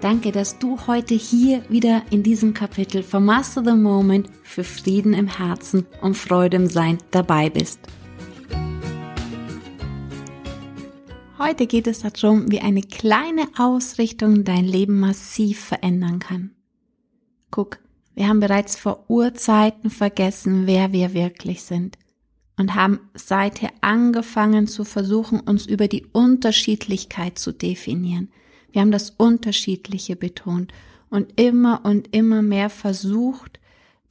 Danke, dass du heute hier wieder in diesem Kapitel von Master the Moment für Frieden im Herzen und Freude im Sein dabei bist. Heute geht es darum, wie eine kleine Ausrichtung dein Leben massiv verändern kann. Guck, wir haben bereits vor Urzeiten vergessen, wer wir wirklich sind und haben seither angefangen zu versuchen, uns über die Unterschiedlichkeit zu definieren. Wir haben das Unterschiedliche betont und immer und immer mehr versucht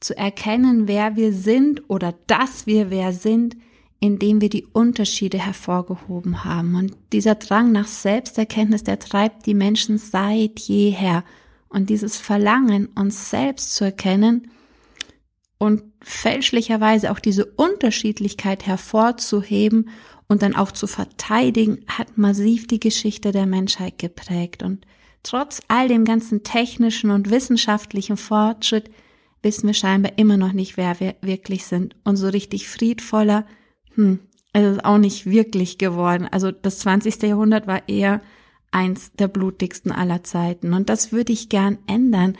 zu erkennen, wer wir sind oder dass wir wer sind, indem wir die Unterschiede hervorgehoben haben. Und dieser Drang nach Selbsterkenntnis, der treibt die Menschen seit jeher. Und dieses Verlangen, uns selbst zu erkennen und fälschlicherweise auch diese Unterschiedlichkeit hervorzuheben und dann auch zu verteidigen, hat massiv die Geschichte der Menschheit geprägt. Und trotz all dem ganzen technischen und wissenschaftlichen Fortschritt wissen wir scheinbar immer noch nicht, wer wir wirklich sind. Und so richtig friedvoller, hm, es ist auch nicht wirklich geworden. Also das 20. Jahrhundert war eher eins der blutigsten aller Zeiten. Und das würde ich gern ändern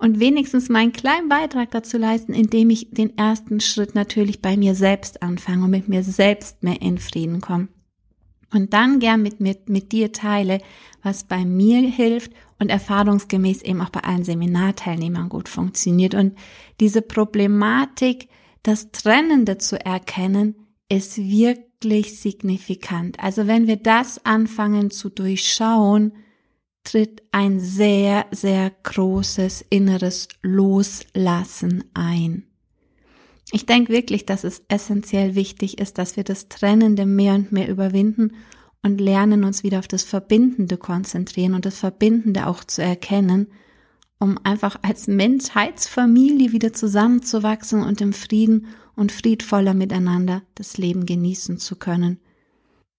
und wenigstens meinen kleinen Beitrag dazu leisten, indem ich den ersten Schritt natürlich bei mir selbst anfange und mit mir selbst mehr in Frieden komme. Und dann gern mit, mit, mit dir teile, was bei mir hilft und erfahrungsgemäß eben auch bei allen Seminarteilnehmern gut funktioniert. Und diese Problematik, das Trennende zu erkennen, ist wirklich signifikant. Also wenn wir das anfangen zu durchschauen, tritt ein sehr, sehr großes inneres Loslassen ein. Ich denke wirklich, dass es essentiell wichtig ist, dass wir das Trennende mehr und mehr überwinden und lernen uns wieder auf das Verbindende konzentrieren und das Verbindende auch zu erkennen, um einfach als Menschheitsfamilie wieder zusammenzuwachsen und im Frieden und friedvoller miteinander das Leben genießen zu können.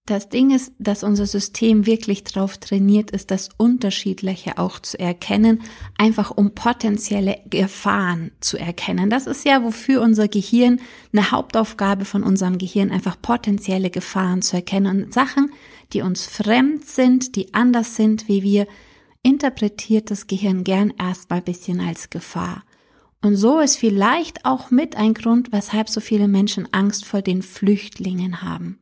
Das Ding ist, dass unser System wirklich darauf trainiert ist, das Unterschiedliche auch zu erkennen, einfach um potenzielle Gefahren zu erkennen. Das ist ja, wofür unser Gehirn, eine Hauptaufgabe von unserem Gehirn, einfach potenzielle Gefahren zu erkennen und Sachen, die uns fremd sind, die anders sind wie wir, interpretiert das Gehirn gern erstmal ein bisschen als Gefahr. Und so ist vielleicht auch mit ein Grund, weshalb so viele Menschen Angst vor den Flüchtlingen haben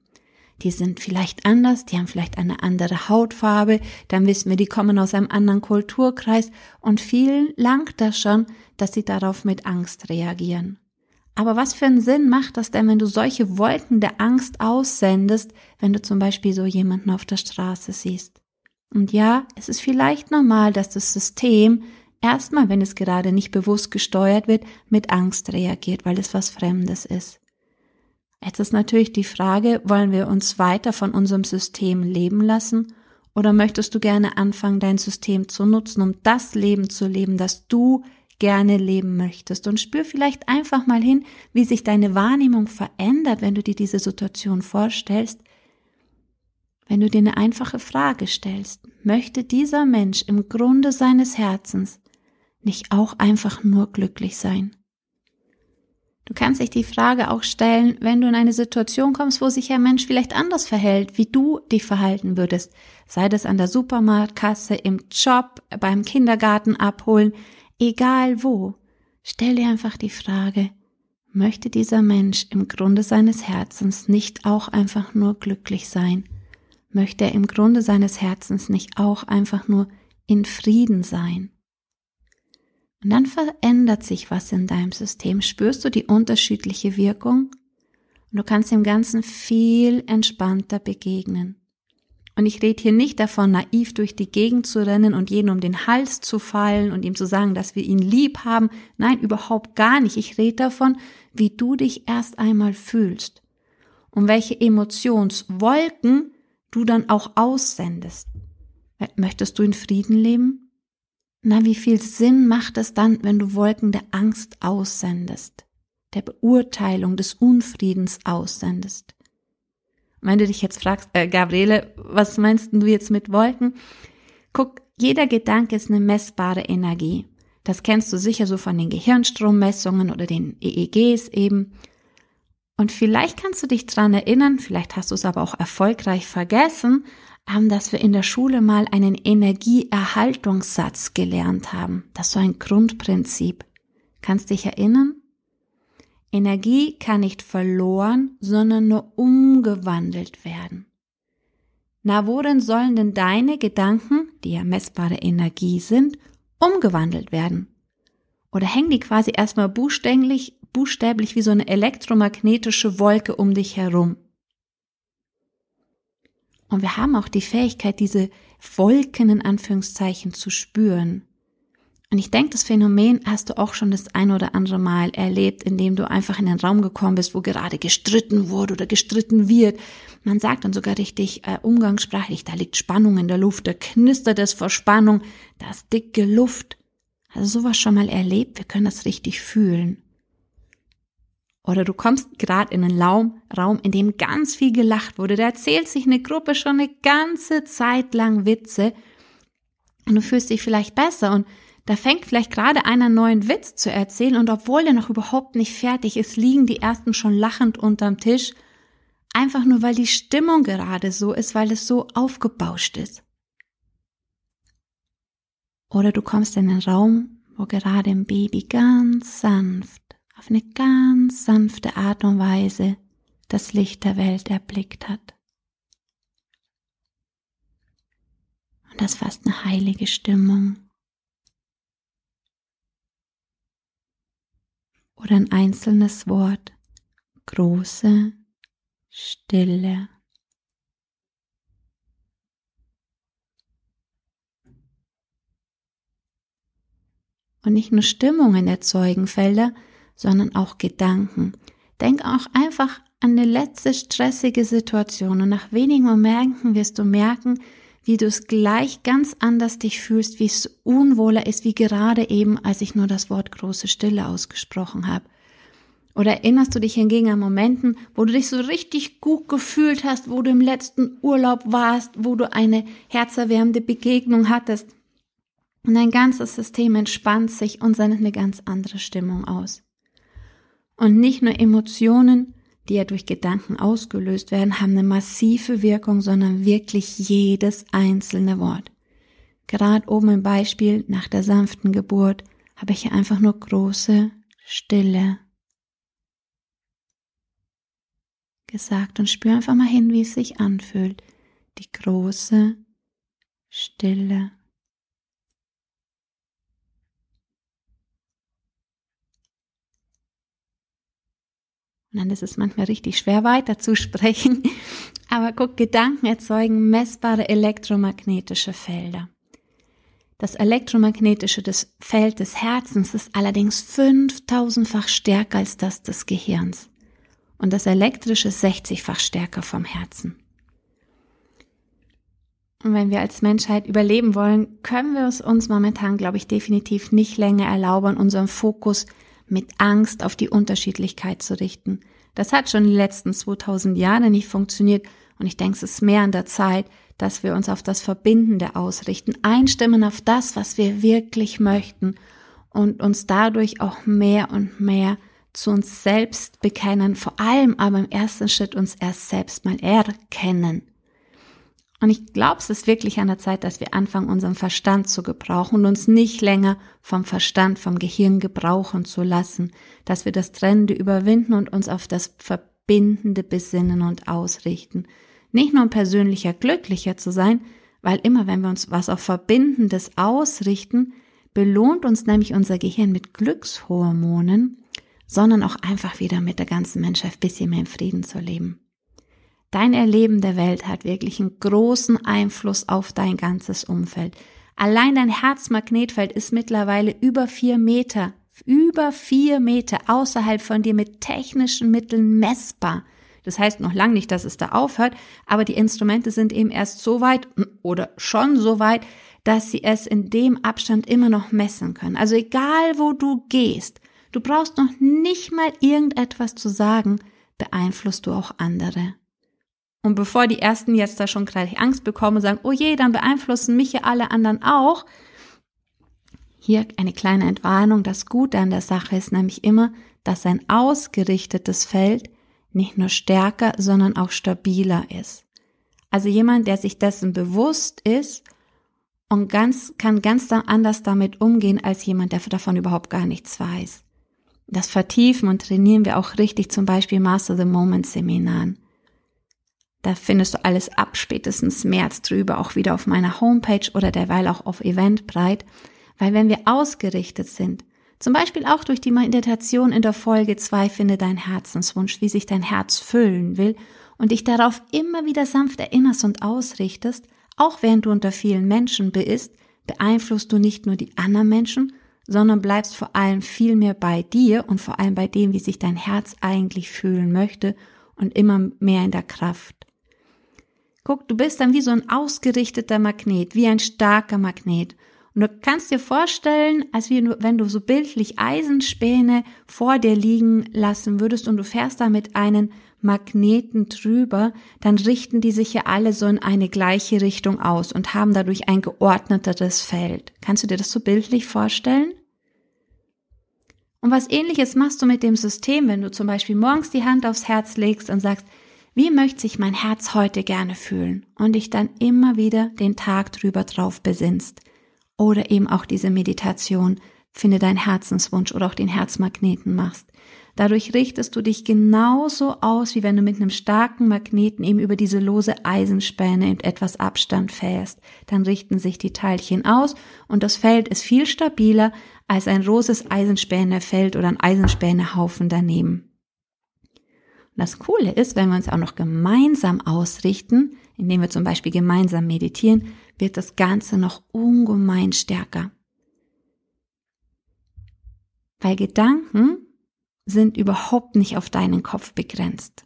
die sind vielleicht anders, die haben vielleicht eine andere Hautfarbe, dann wissen wir, die kommen aus einem anderen Kulturkreis und vielen langt das schon, dass sie darauf mit Angst reagieren. Aber was für einen Sinn macht das denn, wenn du solche Wolken der Angst aussendest, wenn du zum Beispiel so jemanden auf der Straße siehst? Und ja, es ist vielleicht normal, dass das System erstmal, wenn es gerade nicht bewusst gesteuert wird, mit Angst reagiert, weil es was Fremdes ist. Jetzt ist natürlich die Frage, wollen wir uns weiter von unserem System leben lassen oder möchtest du gerne anfangen, dein System zu nutzen, um das Leben zu leben, das du gerne leben möchtest und spür vielleicht einfach mal hin, wie sich deine Wahrnehmung verändert, wenn du dir diese Situation vorstellst. Wenn du dir eine einfache Frage stellst, möchte dieser Mensch im Grunde seines Herzens nicht auch einfach nur glücklich sein? Du kannst dich die Frage auch stellen, wenn du in eine Situation kommst, wo sich ein Mensch vielleicht anders verhält, wie du dich verhalten würdest. Sei das an der Supermarktkasse, im Job, beim Kindergarten abholen, egal wo. Stell dir einfach die Frage, möchte dieser Mensch im Grunde seines Herzens nicht auch einfach nur glücklich sein? Möchte er im Grunde seines Herzens nicht auch einfach nur in Frieden sein? Und dann verändert sich was in deinem System. Spürst du die unterschiedliche Wirkung? Und du kannst dem Ganzen viel entspannter begegnen. Und ich rede hier nicht davon, naiv durch die Gegend zu rennen und jeden um den Hals zu fallen und ihm zu sagen, dass wir ihn lieb haben. Nein, überhaupt gar nicht. Ich rede davon, wie du dich erst einmal fühlst und welche Emotionswolken du dann auch aussendest. Möchtest du in Frieden leben? Na, wie viel Sinn macht es dann, wenn du Wolken der Angst aussendest, der Beurteilung, des Unfriedens aussendest? wenn du dich jetzt fragst, äh, Gabriele, was meinst du jetzt mit Wolken? Guck, jeder Gedanke ist eine messbare Energie. Das kennst du sicher so von den Gehirnstrommessungen oder den EEGs eben. Und vielleicht kannst du dich dran erinnern, vielleicht hast du es aber auch erfolgreich vergessen, dass wir in der Schule mal einen Energieerhaltungssatz gelernt haben. Das ist so ein Grundprinzip. Kannst dich erinnern? Energie kann nicht verloren, sondern nur umgewandelt werden. Na, worin sollen denn deine Gedanken, die ja messbare Energie sind, umgewandelt werden? Oder hängen die quasi erstmal buchstäblich, buchstäblich wie so eine elektromagnetische Wolke um dich herum? Und wir haben auch die Fähigkeit, diese Wolken in Anführungszeichen zu spüren. Und ich denke, das Phänomen hast du auch schon das ein oder andere Mal erlebt, indem du einfach in den Raum gekommen bist, wo gerade gestritten wurde oder gestritten wird. Man sagt dann sogar richtig äh, umgangssprachlich, da liegt Spannung in der Luft, da knistert es vor Spannung, da ist dicke Luft. Also sowas schon mal erlebt? Wir können das richtig fühlen. Oder du kommst gerade in einen Raum, in dem ganz viel gelacht wurde. Da erzählt sich eine Gruppe schon eine ganze Zeit lang Witze und du fühlst dich vielleicht besser und da fängt vielleicht gerade einer neuen Witz zu erzählen und obwohl der noch überhaupt nicht fertig ist, liegen die ersten schon lachend unterm Tisch, einfach nur weil die Stimmung gerade so ist, weil es so aufgebauscht ist. Oder du kommst in einen Raum, wo gerade ein Baby ganz sanft auf eine ganz sanfte Art und Weise das Licht der Welt erblickt hat. Und das fast eine heilige Stimmung. Oder ein einzelnes Wort, große Stille. Und nicht nur Stimmungen erzeugen Felder, sondern auch Gedanken. Denk auch einfach an eine letzte stressige Situation und nach wenigen Momenten wirst du merken, wie du es gleich ganz anders dich fühlst, wie es unwohler ist, wie gerade eben, als ich nur das Wort große Stille ausgesprochen habe. Oder erinnerst du dich hingegen an Momenten, wo du dich so richtig gut gefühlt hast, wo du im letzten Urlaub warst, wo du eine herzerwärmende Begegnung hattest? Und dein ganzes System entspannt sich und sendet eine ganz andere Stimmung aus. Und nicht nur Emotionen, die ja durch Gedanken ausgelöst werden, haben eine massive Wirkung, sondern wirklich jedes einzelne Wort. Gerade oben im Beispiel nach der sanften Geburt habe ich hier einfach nur große Stille gesagt und spür einfach mal hin, wie es sich anfühlt. Die große Stille. Und dann ist es manchmal richtig schwer weiterzusprechen. Aber guck, Gedanken erzeugen messbare elektromagnetische Felder. Das elektromagnetische des Feld des Herzens ist allerdings 5000-fach stärker als das des Gehirns. Und das elektrische 60-fach stärker vom Herzen. Und wenn wir als Menschheit überleben wollen, können wir es uns momentan, glaube ich, definitiv nicht länger erlauben, unseren Fokus mit Angst auf die Unterschiedlichkeit zu richten. Das hat schon die letzten 2000 Jahre nicht funktioniert und ich denke, es ist mehr an der Zeit, dass wir uns auf das Verbindende ausrichten, einstimmen auf das, was wir wirklich möchten und uns dadurch auch mehr und mehr zu uns selbst bekennen, vor allem aber im ersten Schritt uns erst selbst mal erkennen. Und ich glaube, es ist wirklich an der Zeit, dass wir anfangen, unseren Verstand zu gebrauchen und uns nicht länger vom Verstand, vom Gehirn gebrauchen zu lassen, dass wir das Trennende überwinden und uns auf das Verbindende besinnen und ausrichten. Nicht nur um persönlicher glücklicher zu sein, weil immer wenn wir uns was auf Verbindendes ausrichten, belohnt uns nämlich unser Gehirn mit Glückshormonen, sondern auch einfach wieder mit der ganzen Menschheit ein bisschen mehr im Frieden zu leben. Dein Erleben der Welt hat wirklich einen großen Einfluss auf dein ganzes Umfeld. Allein dein Herzmagnetfeld ist mittlerweile über vier Meter, über vier Meter außerhalb von dir mit technischen Mitteln messbar. Das heißt noch lange nicht, dass es da aufhört, aber die Instrumente sind eben erst so weit oder schon so weit, dass sie es in dem Abstand immer noch messen können. Also egal wo du gehst, du brauchst noch nicht mal irgendetwas zu sagen, beeinflusst du auch andere. Und bevor die ersten jetzt da schon gerade Angst bekommen und sagen, oh je, dann beeinflussen mich ja alle anderen auch. Hier eine kleine Entwarnung. Das Gute an der Sache ist nämlich immer, dass ein ausgerichtetes Feld nicht nur stärker, sondern auch stabiler ist. Also jemand, der sich dessen bewusst ist und ganz, kann ganz anders damit umgehen als jemand, der davon überhaupt gar nichts weiß. Das vertiefen und trainieren wir auch richtig zum Beispiel Master the Moment Seminaren. Da findest du alles ab spätestens März drüber, auch wieder auf meiner Homepage oder derweil auch auf Eventbreit. Weil wenn wir ausgerichtet sind, zum Beispiel auch durch die Meditation in der Folge 2 finde dein Herzenswunsch, wie sich dein Herz füllen will und dich darauf immer wieder sanft erinnerst und ausrichtest, auch während du unter vielen Menschen bist, beeinflusst du nicht nur die anderen Menschen, sondern bleibst vor allem viel mehr bei dir und vor allem bei dem, wie sich dein Herz eigentlich fühlen möchte und immer mehr in der Kraft. Guck, du bist dann wie so ein ausgerichteter Magnet, wie ein starker Magnet. Und du kannst dir vorstellen, als wenn du so bildlich Eisenspäne vor dir liegen lassen würdest und du fährst da mit einem Magneten drüber, dann richten die sich ja alle so in eine gleiche Richtung aus und haben dadurch ein geordneteres Feld. Kannst du dir das so bildlich vorstellen? Und was ähnliches machst du mit dem System, wenn du zum Beispiel morgens die Hand aufs Herz legst und sagst, wie möchte sich mein Herz heute gerne fühlen? Und dich dann immer wieder den Tag drüber drauf besinnst. Oder eben auch diese Meditation, finde deinen Herzenswunsch oder auch den Herzmagneten machst. Dadurch richtest du dich genauso aus, wie wenn du mit einem starken Magneten eben über diese lose Eisenspäne in etwas Abstand fährst. Dann richten sich die Teilchen aus und das Feld ist viel stabiler als ein roses Eisenspänefeld oder ein Eisenspänehaufen daneben das Coole ist, wenn wir uns auch noch gemeinsam ausrichten, indem wir zum Beispiel gemeinsam meditieren, wird das Ganze noch ungemein stärker. Weil Gedanken sind überhaupt nicht auf deinen Kopf begrenzt.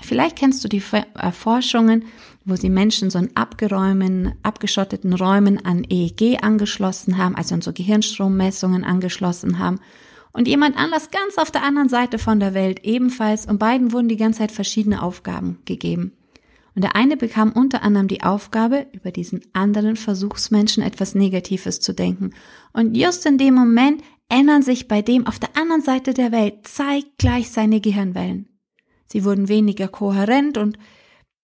Vielleicht kennst du die Erforschungen, wo sie Menschen so in abgeräumen, abgeschotteten Räumen an EEG angeschlossen haben, also an so Gehirnstrommessungen angeschlossen haben und jemand anders ganz auf der anderen Seite von der Welt ebenfalls und beiden wurden die ganze Zeit verschiedene Aufgaben gegeben. Und der eine bekam unter anderem die Aufgabe, über diesen anderen Versuchsmenschen etwas Negatives zu denken. Und just in dem Moment ändern sich bei dem auf der anderen Seite der Welt zeitgleich seine Gehirnwellen. Sie wurden weniger kohärent und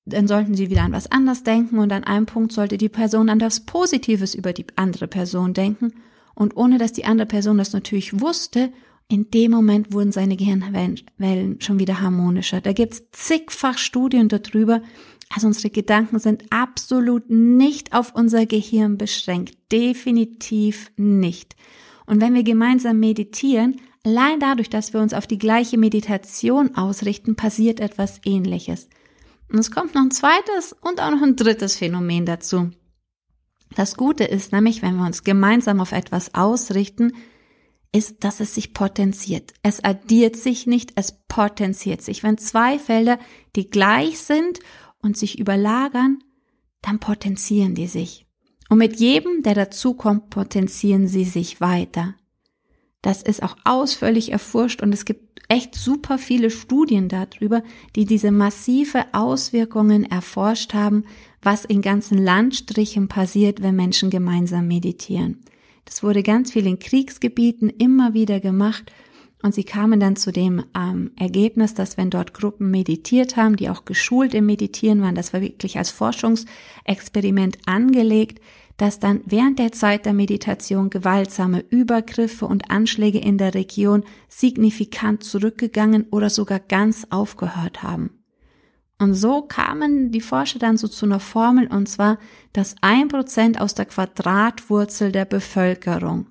dann sollten sie wieder an was anderes denken und an einem Punkt sollte die Person an das Positives über die andere Person denken und ohne dass die andere Person das natürlich wusste, in dem Moment wurden seine Gehirnwellen schon wieder harmonischer. Da gibt's zigfach Studien darüber. Also unsere Gedanken sind absolut nicht auf unser Gehirn beschränkt. Definitiv nicht. Und wenn wir gemeinsam meditieren, allein dadurch, dass wir uns auf die gleiche Meditation ausrichten, passiert etwas ähnliches. Und es kommt noch ein zweites und auch noch ein drittes Phänomen dazu. Das Gute ist nämlich, wenn wir uns gemeinsam auf etwas ausrichten, ist, dass es sich potenziert. Es addiert sich nicht, es potenziert sich. Wenn zwei Felder, die gleich sind und sich überlagern, dann potenzieren die sich. Und mit jedem, der dazukommt, potenzieren sie sich weiter. Das ist auch ausführlich erforscht und es gibt echt super viele Studien darüber, die diese massive Auswirkungen erforscht haben, was in ganzen Landstrichen passiert, wenn Menschen gemeinsam meditieren. Das wurde ganz viel in Kriegsgebieten immer wieder gemacht und sie kamen dann zu dem ähm, Ergebnis, dass wenn dort Gruppen meditiert haben, die auch geschult im Meditieren waren, das war wirklich als Forschungsexperiment angelegt, dass dann während der Zeit der Meditation gewaltsame Übergriffe und Anschläge in der Region signifikant zurückgegangen oder sogar ganz aufgehört haben. Und so kamen die Forscher dann so zu einer Formel, und zwar, dass ein Prozent aus der Quadratwurzel der Bevölkerung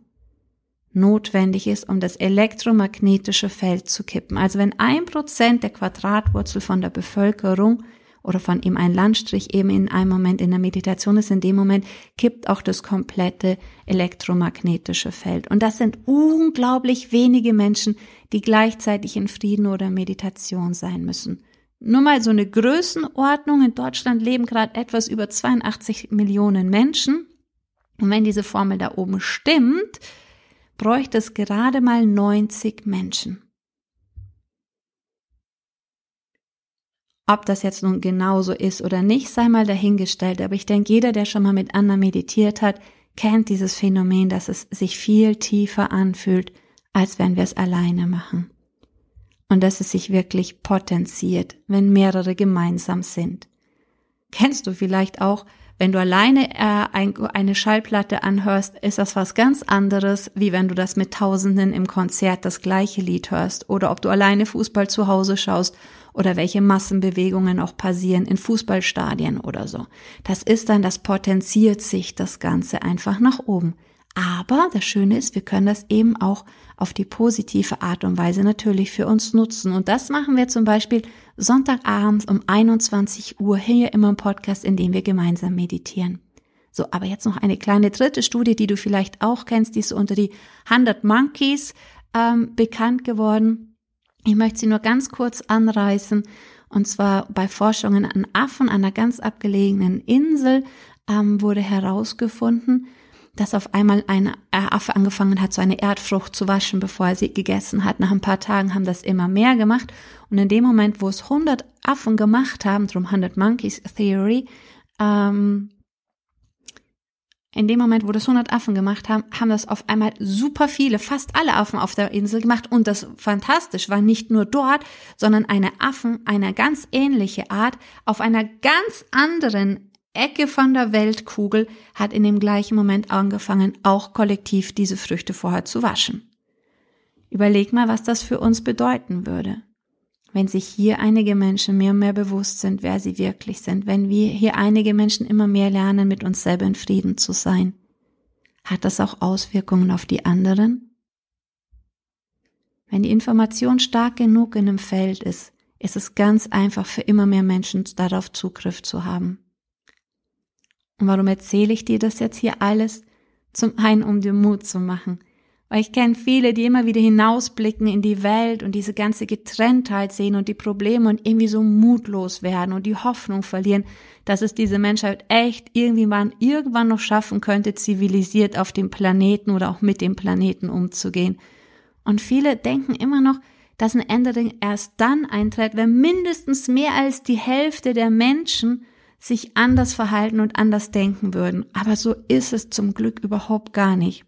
notwendig ist, um das elektromagnetische Feld zu kippen. Also wenn ein Prozent der Quadratwurzel von der Bevölkerung oder von ihm ein Landstrich eben in einem Moment in der Meditation ist, in dem Moment kippt auch das komplette elektromagnetische Feld. Und das sind unglaublich wenige Menschen, die gleichzeitig in Frieden oder Meditation sein müssen. Nur mal so eine Größenordnung. In Deutschland leben gerade etwas über 82 Millionen Menschen. Und wenn diese Formel da oben stimmt, bräuchte es gerade mal 90 Menschen. Ob das jetzt nun genauso ist oder nicht, sei mal dahingestellt. Aber ich denke, jeder, der schon mal mit anderen meditiert hat, kennt dieses Phänomen, dass es sich viel tiefer anfühlt, als wenn wir es alleine machen. Und dass es sich wirklich potenziert, wenn mehrere gemeinsam sind. Kennst du vielleicht auch, wenn du alleine äh, ein, eine Schallplatte anhörst, ist das was ganz anderes, wie wenn du das mit Tausenden im Konzert das gleiche Lied hörst oder ob du alleine Fußball zu Hause schaust oder welche Massenbewegungen auch passieren in Fußballstadien oder so. Das ist dann, das potenziert sich das Ganze einfach nach oben. Aber das Schöne ist, wir können das eben auch auf die positive Art und Weise natürlich für uns nutzen. Und das machen wir zum Beispiel Sonntagabends um 21 Uhr hier immer im Podcast, in dem wir gemeinsam meditieren. So, aber jetzt noch eine kleine dritte Studie, die du vielleicht auch kennst, die ist unter die 100 Monkeys ähm, bekannt geworden. Ich möchte sie nur ganz kurz anreißen. Und zwar bei Forschungen an Affen an einer ganz abgelegenen Insel ähm, wurde herausgefunden, dass auf einmal ein Affe angefangen hat, so eine Erdfrucht zu waschen, bevor er sie gegessen hat. Nach ein paar Tagen haben das immer mehr gemacht. Und in dem Moment, wo es 100 Affen gemacht haben, drum 100 Monkeys Theory, ähm, in dem Moment, wo das 100 Affen gemacht haben, haben das auf einmal super viele, fast alle Affen auf der Insel gemacht. Und das fantastisch war nicht nur dort, sondern eine Affen, eine ganz ähnliche Art, auf einer ganz anderen Ecke von der Weltkugel hat in dem gleichen Moment angefangen, auch kollektiv diese Früchte vorher zu waschen. Überleg mal, was das für uns bedeuten würde. Wenn sich hier einige Menschen mehr und mehr bewusst sind, wer sie wirklich sind, wenn wir hier einige Menschen immer mehr lernen, mit uns selber in Frieden zu sein, hat das auch Auswirkungen auf die anderen? Wenn die Information stark genug in einem Feld ist, ist es ganz einfach für immer mehr Menschen darauf Zugriff zu haben. Und warum erzähle ich dir das jetzt hier alles? Zum einen, um dir Mut zu machen. Weil ich kenne viele, die immer wieder hinausblicken in die Welt und diese ganze Getrenntheit sehen und die Probleme und irgendwie so mutlos werden und die Hoffnung verlieren, dass es diese Menschheit echt irgendwann, irgendwann noch schaffen könnte, zivilisiert auf dem Planeten oder auch mit dem Planeten umzugehen. Und viele denken immer noch, dass eine Änderung erst dann eintritt, wenn mindestens mehr als die Hälfte der Menschen sich anders verhalten und anders denken würden. Aber so ist es zum Glück überhaupt gar nicht.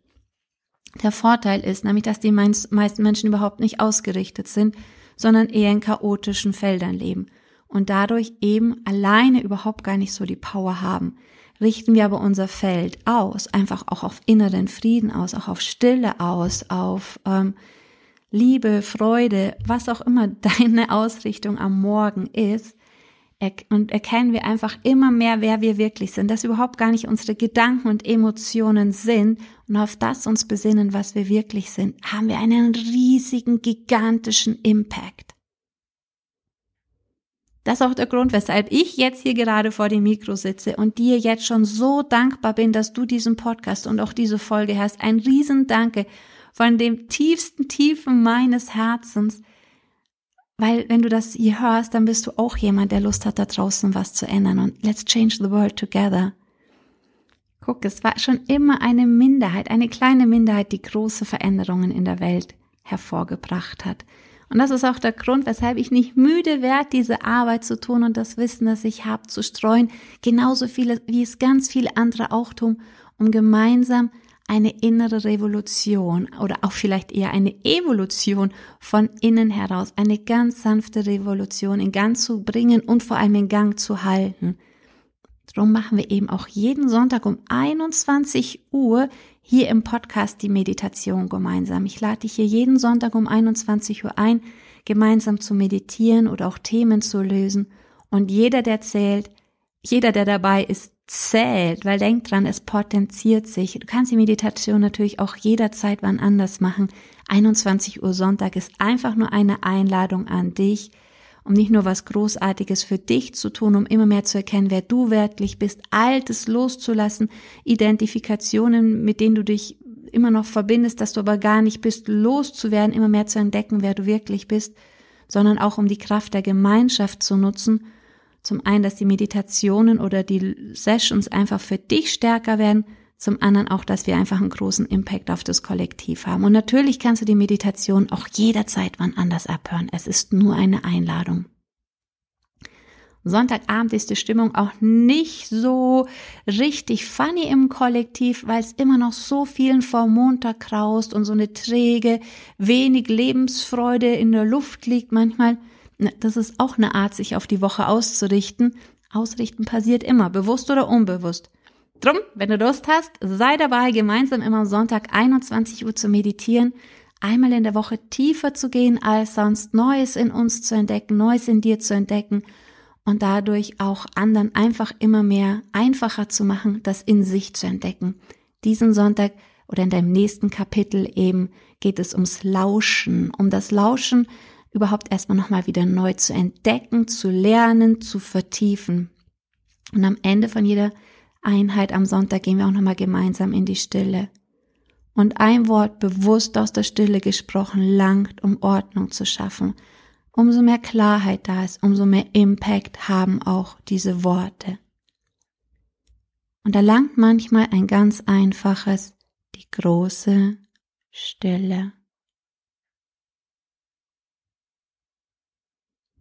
Der Vorteil ist nämlich, dass die meisten Menschen überhaupt nicht ausgerichtet sind, sondern eher in chaotischen Feldern leben und dadurch eben alleine überhaupt gar nicht so die Power haben. Richten wir aber unser Feld aus, einfach auch auf inneren Frieden aus, auch auf Stille aus, auf ähm, Liebe, Freude, was auch immer deine Ausrichtung am Morgen ist, und erkennen wir einfach immer mehr, wer wir wirklich sind, dass überhaupt gar nicht unsere Gedanken und Emotionen sind und auf das uns besinnen, was wir wirklich sind, haben wir einen riesigen, gigantischen Impact. Das ist auch der Grund, weshalb ich jetzt hier gerade vor dem Mikro sitze und dir jetzt schon so dankbar bin, dass du diesen Podcast und auch diese Folge hast. Ein Riesendanke von dem tiefsten Tiefen meines Herzens, weil wenn du das hier hörst, dann bist du auch jemand, der Lust hat, da draußen was zu ändern. Und let's change the world together. Guck, es war schon immer eine Minderheit, eine kleine Minderheit, die große Veränderungen in der Welt hervorgebracht hat. Und das ist auch der Grund, weshalb ich nicht müde werde, diese Arbeit zu tun und das Wissen, das ich habe, zu streuen, genauso viele, wie es ganz viele andere auch tun, um gemeinsam eine innere Revolution oder auch vielleicht eher eine Evolution von innen heraus, eine ganz sanfte Revolution in Gang zu bringen und vor allem in Gang zu halten. Darum machen wir eben auch jeden Sonntag um 21 Uhr hier im Podcast die Meditation gemeinsam. Ich lade dich hier jeden Sonntag um 21 Uhr ein, gemeinsam zu meditieren oder auch Themen zu lösen. Und jeder, der zählt, jeder, der dabei ist, zählt, weil denk dran, es potenziert sich. Du kannst die Meditation natürlich auch jederzeit wann anders machen. 21 Uhr Sonntag ist einfach nur eine Einladung an dich, um nicht nur was Großartiges für dich zu tun, um immer mehr zu erkennen, wer du wirklich bist, Altes loszulassen, Identifikationen, mit denen du dich immer noch verbindest, dass du aber gar nicht bist, loszuwerden, immer mehr zu entdecken, wer du wirklich bist, sondern auch um die Kraft der Gemeinschaft zu nutzen zum einen, dass die Meditationen oder die Sessions einfach für dich stärker werden, zum anderen auch, dass wir einfach einen großen Impact auf das Kollektiv haben. Und natürlich kannst du die Meditation auch jederzeit wann anders abhören. Es ist nur eine Einladung. Sonntagabend ist die Stimmung auch nicht so richtig funny im Kollektiv, weil es immer noch so vielen vor Montag kraust und so eine träge, wenig Lebensfreude in der Luft liegt manchmal. Das ist auch eine Art, sich auf die Woche auszurichten. Ausrichten passiert immer, bewusst oder unbewusst. Drum, wenn du Lust hast, sei dabei, gemeinsam immer am Sonntag 21 Uhr zu meditieren, einmal in der Woche tiefer zu gehen als sonst, Neues in uns zu entdecken, Neues in dir zu entdecken und dadurch auch anderen einfach immer mehr einfacher zu machen, das in sich zu entdecken. Diesen Sonntag oder in deinem nächsten Kapitel eben geht es ums Lauschen, um das Lauschen überhaupt erstmal nochmal wieder neu zu entdecken, zu lernen, zu vertiefen. Und am Ende von jeder Einheit am Sonntag gehen wir auch nochmal gemeinsam in die Stille. Und ein Wort bewusst aus der Stille gesprochen langt, um Ordnung zu schaffen. Umso mehr Klarheit da ist, umso mehr Impact haben auch diese Worte. Und da langt manchmal ein ganz einfaches, die große Stille.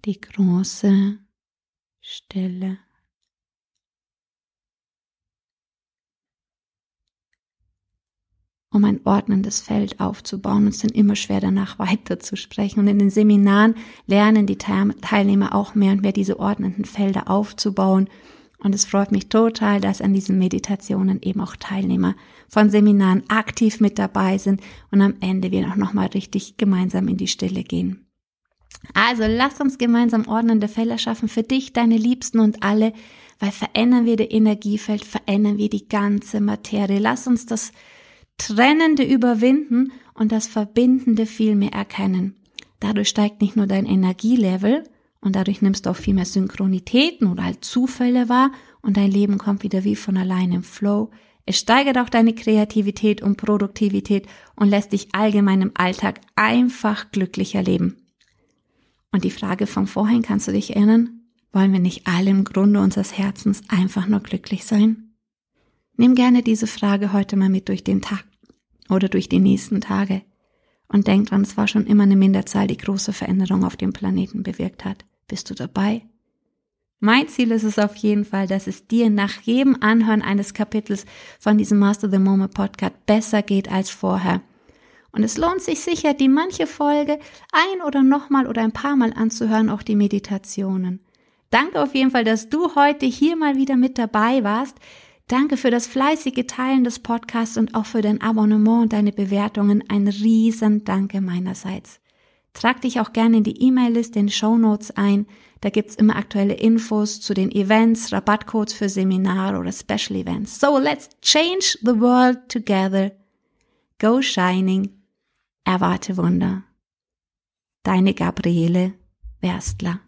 Die große Stille. um ein ordnendes Feld aufzubauen und es dann immer schwer danach weiterzusprechen. Und in den Seminaren lernen die Teilnehmer auch mehr und mehr diese ordnenden Felder aufzubauen. Und es freut mich total, dass an diesen Meditationen eben auch Teilnehmer von Seminaren aktiv mit dabei sind und am Ende wir auch nochmal richtig gemeinsam in die Stille gehen. Also lass uns gemeinsam ordnende Felder schaffen für dich, deine Liebsten und alle, weil verändern wir das Energiefeld, verändern wir die ganze Materie. Lass uns das Trennende überwinden und das Verbindende viel mehr erkennen. Dadurch steigt nicht nur dein Energielevel und dadurch nimmst du auch viel mehr Synchronitäten oder halt Zufälle wahr und dein Leben kommt wieder wie von allein im Flow. Es steigert auch deine Kreativität und Produktivität und lässt dich allgemein im Alltag einfach glücklicher leben. Und die Frage von vorhin, kannst du dich erinnern? Wollen wir nicht alle im Grunde unseres Herzens einfach nur glücklich sein? Nimm gerne diese Frage heute mal mit durch den Tag oder durch die nächsten Tage und denk dran, es war schon immer eine Minderzahl, die große Veränderung auf dem Planeten bewirkt hat. Bist du dabei? Mein Ziel ist es auf jeden Fall, dass es dir nach jedem Anhören eines Kapitels von diesem Master the Moment Podcast besser geht als vorher. Und es lohnt sich sicher, die manche Folge ein oder nochmal oder ein paar Mal anzuhören, auch die Meditationen. Danke auf jeden Fall, dass du heute hier mal wieder mit dabei warst. Danke für das fleißige Teilen des Podcasts und auch für dein Abonnement und deine Bewertungen. Ein riesen Danke meinerseits. Trag dich auch gerne in die E-Mail-Liste, in Show Notes ein. Da gibt's immer aktuelle Infos zu den Events, Rabattcodes für Seminare oder Special Events. So let's change the world together. Go shining. Erwarte Wunder. Deine Gabriele Werstler.